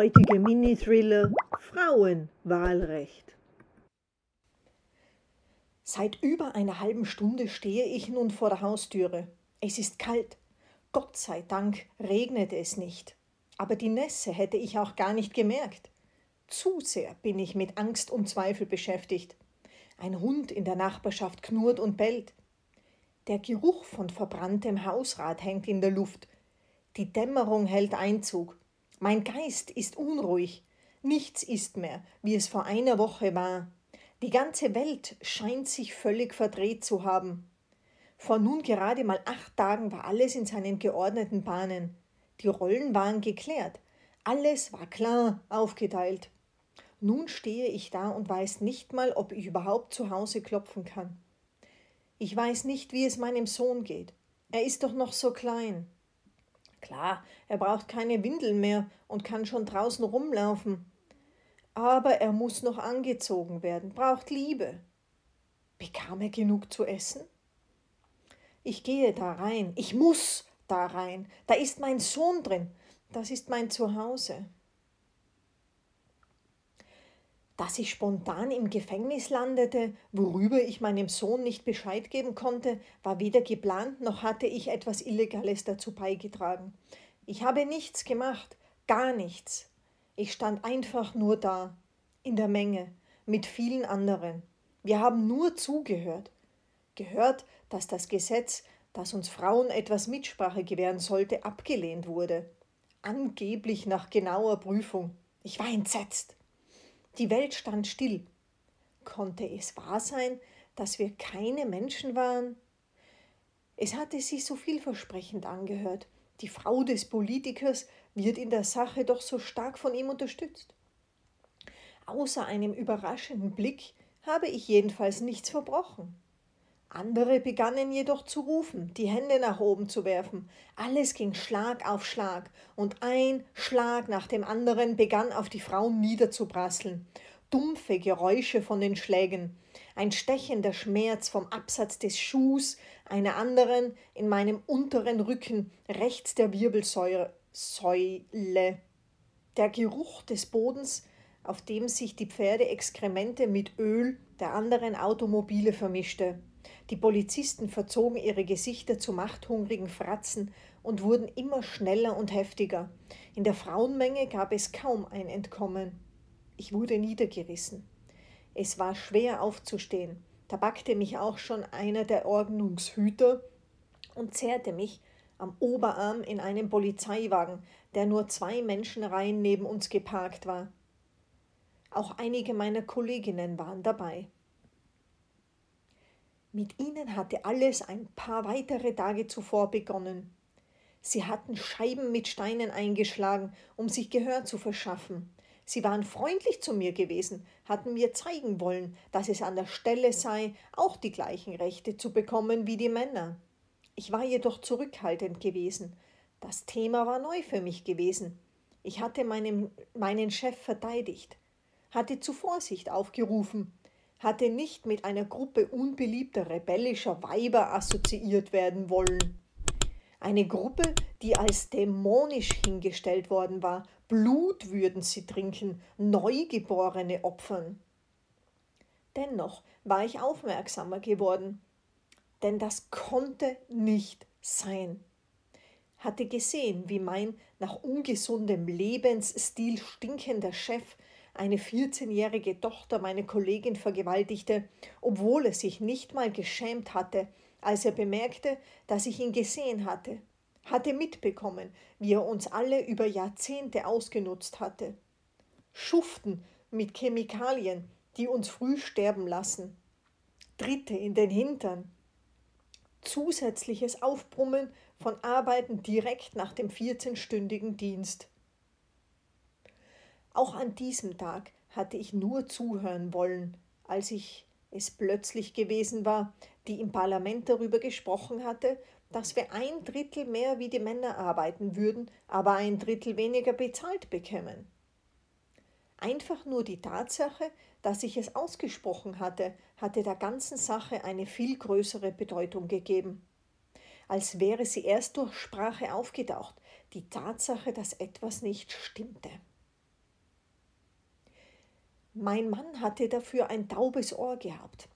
heutige Mini-Thriller Frauenwahlrecht. Seit über einer halben Stunde stehe ich nun vor der Haustüre. Es ist kalt. Gott sei Dank regnet es nicht. Aber die Nässe hätte ich auch gar nicht gemerkt. Zu sehr bin ich mit Angst und Zweifel beschäftigt. Ein Hund in der Nachbarschaft knurrt und bellt. Der Geruch von verbranntem Hausrat hängt in der Luft. Die Dämmerung hält Einzug. Mein Geist ist unruhig. Nichts ist mehr, wie es vor einer Woche war. Die ganze Welt scheint sich völlig verdreht zu haben. Vor nun gerade mal acht Tagen war alles in seinen geordneten Bahnen. Die Rollen waren geklärt. Alles war klar aufgeteilt. Nun stehe ich da und weiß nicht mal, ob ich überhaupt zu Hause klopfen kann. Ich weiß nicht, wie es meinem Sohn geht. Er ist doch noch so klein. Klar, er braucht keine Windeln mehr und kann schon draußen rumlaufen. Aber er muss noch angezogen werden, braucht Liebe. Bekam er genug zu essen? Ich gehe da rein, ich muss da rein. Da ist mein Sohn drin, das ist mein Zuhause. Dass ich spontan im Gefängnis landete, worüber ich meinem Sohn nicht Bescheid geben konnte, war weder geplant noch hatte ich etwas Illegales dazu beigetragen. Ich habe nichts gemacht, gar nichts. Ich stand einfach nur da, in der Menge, mit vielen anderen. Wir haben nur zugehört. Gehört, dass das Gesetz, das uns Frauen etwas Mitsprache gewähren sollte, abgelehnt wurde. Angeblich nach genauer Prüfung. Ich war entsetzt. Die Welt stand still. Konnte es wahr sein, dass wir keine Menschen waren? Es hatte sich so vielversprechend angehört. Die Frau des Politikers wird in der Sache doch so stark von ihm unterstützt. Außer einem überraschenden Blick habe ich jedenfalls nichts verbrochen. Andere begannen jedoch zu rufen, die Hände nach oben zu werfen. Alles ging Schlag auf Schlag, und ein Schlag nach dem anderen begann auf die Frauen niederzuprasseln. Dumpfe Geräusche von den Schlägen, ein stechender Schmerz vom Absatz des Schuhs, einer anderen in meinem unteren Rücken, rechts der Wirbelsäule. Säule. Der Geruch des Bodens, auf dem sich die Pferdeexkremente mit Öl der anderen Automobile vermischte. Die Polizisten verzogen ihre Gesichter zu machthungrigen Fratzen und wurden immer schneller und heftiger. In der Frauenmenge gab es kaum ein Entkommen. Ich wurde niedergerissen. Es war schwer aufzustehen. Da packte mich auch schon einer der Ordnungshüter und zerrte mich am Oberarm in einem Polizeiwagen, der nur zwei Menschenreihen neben uns geparkt war. Auch einige meiner Kolleginnen waren dabei. Mit ihnen hatte alles ein paar weitere Tage zuvor begonnen. Sie hatten Scheiben mit Steinen eingeschlagen, um sich Gehör zu verschaffen. Sie waren freundlich zu mir gewesen, hatten mir zeigen wollen, dass es an der Stelle sei, auch die gleichen Rechte zu bekommen wie die Männer. Ich war jedoch zurückhaltend gewesen. Das Thema war neu für mich gewesen. Ich hatte meinem, meinen Chef verteidigt, hatte zu Vorsicht aufgerufen, hatte nicht mit einer Gruppe unbeliebter rebellischer Weiber assoziiert werden wollen. Eine Gruppe, die als dämonisch hingestellt worden war, Blut würden sie trinken, Neugeborene opfern. Dennoch war ich aufmerksamer geworden, denn das konnte nicht sein. Hatte gesehen, wie mein nach ungesundem Lebensstil stinkender Chef eine 14-jährige Tochter meine Kollegin vergewaltigte, obwohl er sich nicht mal geschämt hatte, als er bemerkte, dass ich ihn gesehen hatte, hatte mitbekommen, wie er uns alle über Jahrzehnte ausgenutzt hatte. Schuften mit Chemikalien, die uns früh sterben lassen. Dritte in den Hintern. Zusätzliches Aufbrummen von Arbeiten direkt nach dem 14-stündigen Dienst. Auch an diesem Tag hatte ich nur zuhören wollen, als ich es plötzlich gewesen war, die im Parlament darüber gesprochen hatte, dass wir ein Drittel mehr wie die Männer arbeiten würden, aber ein Drittel weniger bezahlt bekämen. Einfach nur die Tatsache, dass ich es ausgesprochen hatte, hatte der ganzen Sache eine viel größere Bedeutung gegeben. Als wäre sie erst durch Sprache aufgetaucht, die Tatsache, dass etwas nicht stimmte. Mein Mann hatte dafür ein taubes Ohr gehabt.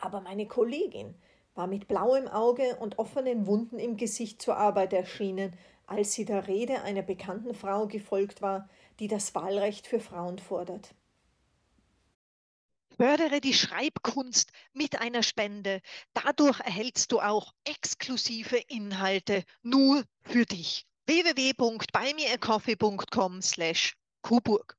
Aber meine Kollegin war mit blauem Auge und offenen Wunden im Gesicht zur Arbeit erschienen, als sie der Rede einer bekannten Frau gefolgt war, die das Wahlrecht für Frauen fordert. Fördere die Schreibkunst mit einer Spende. Dadurch erhältst du auch exklusive Inhalte nur für dich. www.buymeacoffee.com slash Kuburg.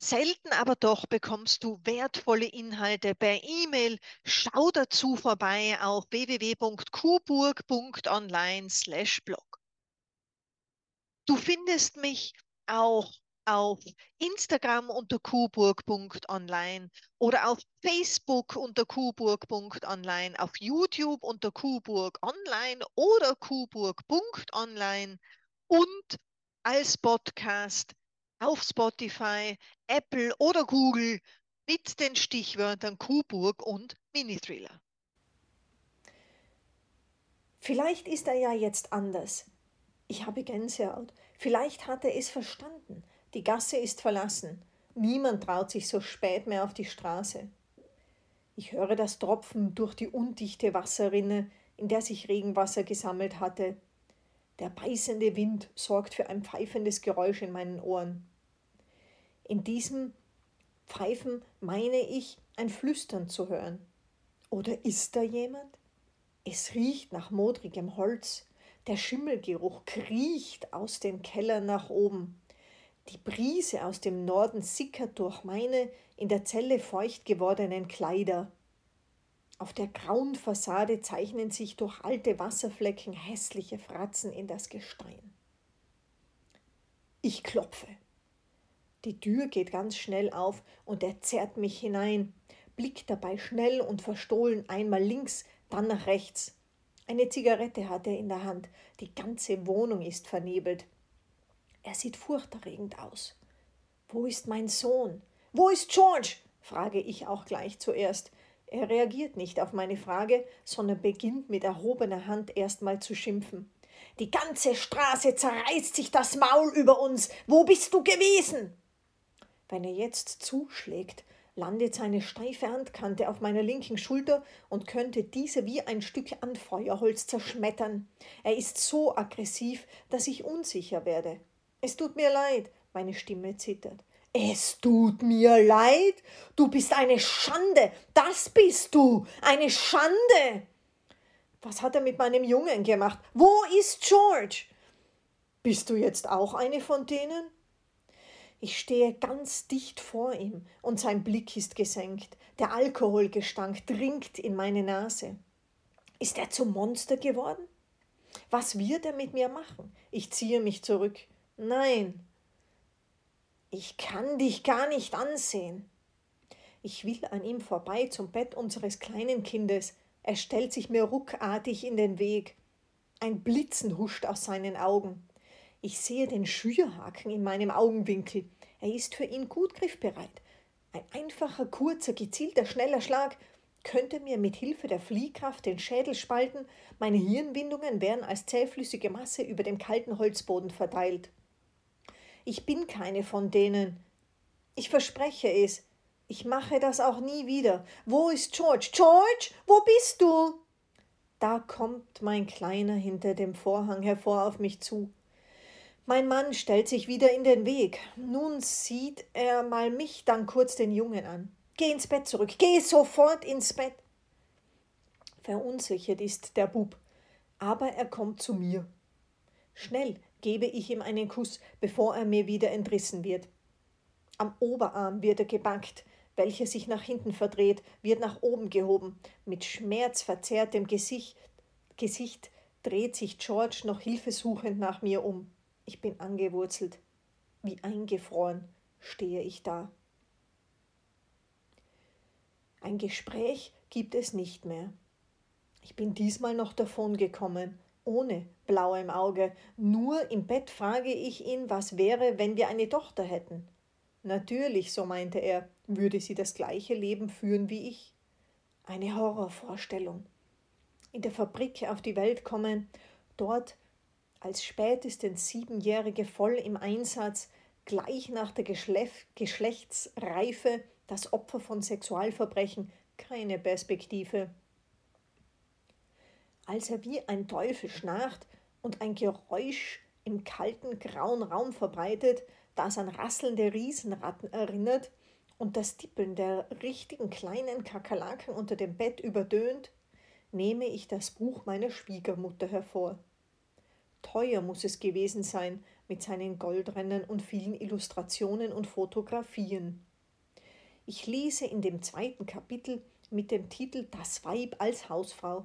Selten aber doch bekommst du wertvolle Inhalte per E-Mail. Schau dazu vorbei auf www.kuburg.online/blog. Du findest mich auch auf Instagram unter kuburg.online oder auf Facebook unter kuburg.online, auf YouTube unter kuburg online oder kuburg.online und als Podcast auf Spotify, Apple oder Google mit den Stichwörtern Kuburg und Mini-Thriller. Vielleicht ist er ja jetzt anders. Ich habe Gänsehaut. Vielleicht hat er es verstanden. Die Gasse ist verlassen. Niemand traut sich so spät mehr auf die Straße. Ich höre das Tropfen durch die undichte Wasserrinne, in der sich Regenwasser gesammelt hatte. Der beißende Wind sorgt für ein pfeifendes Geräusch in meinen Ohren. In diesem Pfeifen meine ich, ein Flüstern zu hören. Oder ist da jemand? Es riecht nach modrigem Holz. Der Schimmelgeruch kriecht aus den Kellern nach oben. Die Brise aus dem Norden sickert durch meine in der Zelle feucht gewordenen Kleider. Auf der grauen Fassade zeichnen sich durch alte Wasserflecken hässliche Fratzen in das Gestein. Ich klopfe. Die Tür geht ganz schnell auf und er zerrt mich hinein, blickt dabei schnell und verstohlen einmal links, dann nach rechts. Eine Zigarette hat er in der Hand, die ganze Wohnung ist vernebelt. Er sieht furchterregend aus. Wo ist mein Sohn? Wo ist George? frage ich auch gleich zuerst. Er reagiert nicht auf meine Frage, sondern beginnt mit erhobener Hand erstmal zu schimpfen. Die ganze Straße zerreißt sich das Maul über uns. Wo bist du gewesen? Wenn er jetzt zuschlägt, landet seine steife Handkante auf meiner linken Schulter und könnte diese wie ein Stück Anfeuerholz zerschmettern. Er ist so aggressiv, dass ich unsicher werde. Es tut mir leid, meine Stimme zittert. Es tut mir leid, du bist eine Schande, das bist du, eine Schande. Was hat er mit meinem Jungen gemacht? Wo ist George? Bist du jetzt auch eine von denen? Ich stehe ganz dicht vor ihm und sein Blick ist gesenkt. Der Alkoholgestank dringt in meine Nase. Ist er zum Monster geworden? Was wird er mit mir machen? Ich ziehe mich zurück. Nein, ich kann dich gar nicht ansehen. Ich will an ihm vorbei zum Bett unseres kleinen Kindes. Er stellt sich mir ruckartig in den Weg. Ein Blitzen huscht aus seinen Augen. Ich sehe den Schürhaken in meinem Augenwinkel. Er ist für ihn gut griffbereit. Ein einfacher, kurzer, gezielter, schneller Schlag könnte mir mit Hilfe der Fliehkraft den Schädel spalten, meine Hirnwindungen wären als zähflüssige Masse über dem kalten Holzboden verteilt. Ich bin keine von denen. Ich verspreche es. Ich mache das auch nie wieder. Wo ist George? George, wo bist du? Da kommt mein Kleiner hinter dem Vorhang hervor auf mich zu. Mein Mann stellt sich wieder in den Weg. Nun sieht er mal mich, dann kurz den Jungen an. Geh ins Bett zurück, geh sofort ins Bett. Verunsichert ist der Bub, aber er kommt zu mir. Schnell gebe ich ihm einen Kuss, bevor er mir wieder entrissen wird. Am Oberarm wird er gebackt, welcher sich nach hinten verdreht, wird nach oben gehoben. Mit schmerzverzerrtem Gesicht, Gesicht dreht sich George noch hilfesuchend nach mir um. Ich bin angewurzelt. Wie eingefroren stehe ich da. Ein Gespräch gibt es nicht mehr. Ich bin diesmal noch davon gekommen ohne Blau im Auge. Nur im Bett frage ich ihn, was wäre, wenn wir eine Tochter hätten. Natürlich, so meinte er, würde sie das gleiche Leben führen wie ich. Eine Horrorvorstellung. In der Fabrik auf die Welt kommen, dort als spätestens Siebenjährige voll im Einsatz, gleich nach der Geschlef Geschlechtsreife das Opfer von Sexualverbrechen keine Perspektive. Als er wie ein Teufel schnarcht und ein Geräusch im kalten, grauen Raum verbreitet, das an rasselnde Riesenratten erinnert und das Tippeln der richtigen kleinen Kakerlaken unter dem Bett überdönt, nehme ich das Buch meiner Schwiegermutter hervor. Teuer muss es gewesen sein mit seinen Goldrennen und vielen Illustrationen und Fotografien. Ich lese in dem zweiten Kapitel mit dem Titel Das Weib als Hausfrau.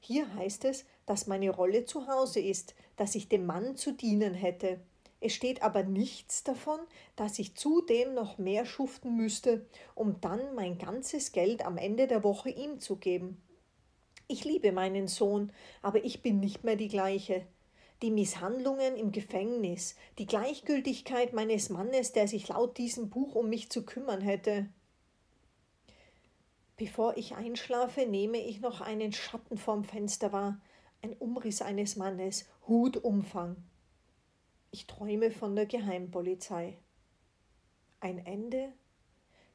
Hier heißt es, dass meine Rolle zu Hause ist, dass ich dem Mann zu dienen hätte. Es steht aber nichts davon, dass ich zudem noch mehr schuften müsste, um dann mein ganzes Geld am Ende der Woche ihm zu geben. Ich liebe meinen Sohn, aber ich bin nicht mehr die gleiche. Die Misshandlungen im Gefängnis, die Gleichgültigkeit meines Mannes, der sich laut diesem Buch um mich zu kümmern hätte. Bevor ich einschlafe, nehme ich noch einen Schatten vorm Fenster wahr, ein Umriss eines Mannes, Hutumfang. Ich träume von der Geheimpolizei. Ein Ende?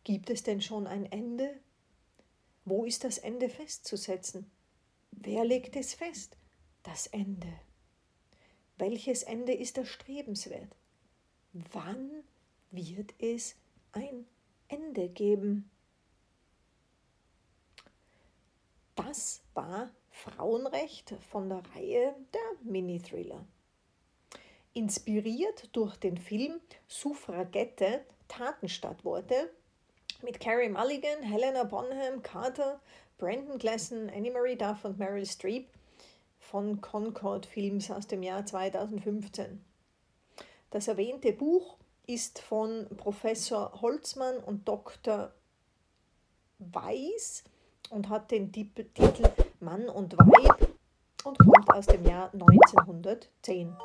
Gibt es denn schon ein Ende? Wo ist das Ende festzusetzen? Wer legt es fest? Das Ende. Welches Ende ist erstrebenswert? Wann wird es ein Ende geben? Das war Frauenrecht von der Reihe der Mini-Thriller. Inspiriert durch den Film Suffragette Tatenstadtworte mit Carrie Mulligan, Helena Bonham Carter, Brandon Gleason, Annie Marie Duff und Meryl Streep von Concord Films aus dem Jahr 2015. Das erwähnte Buch ist von Professor Holzmann und Dr. Weiß und hat den Titel Mann und Weib und kommt aus dem Jahr 1910.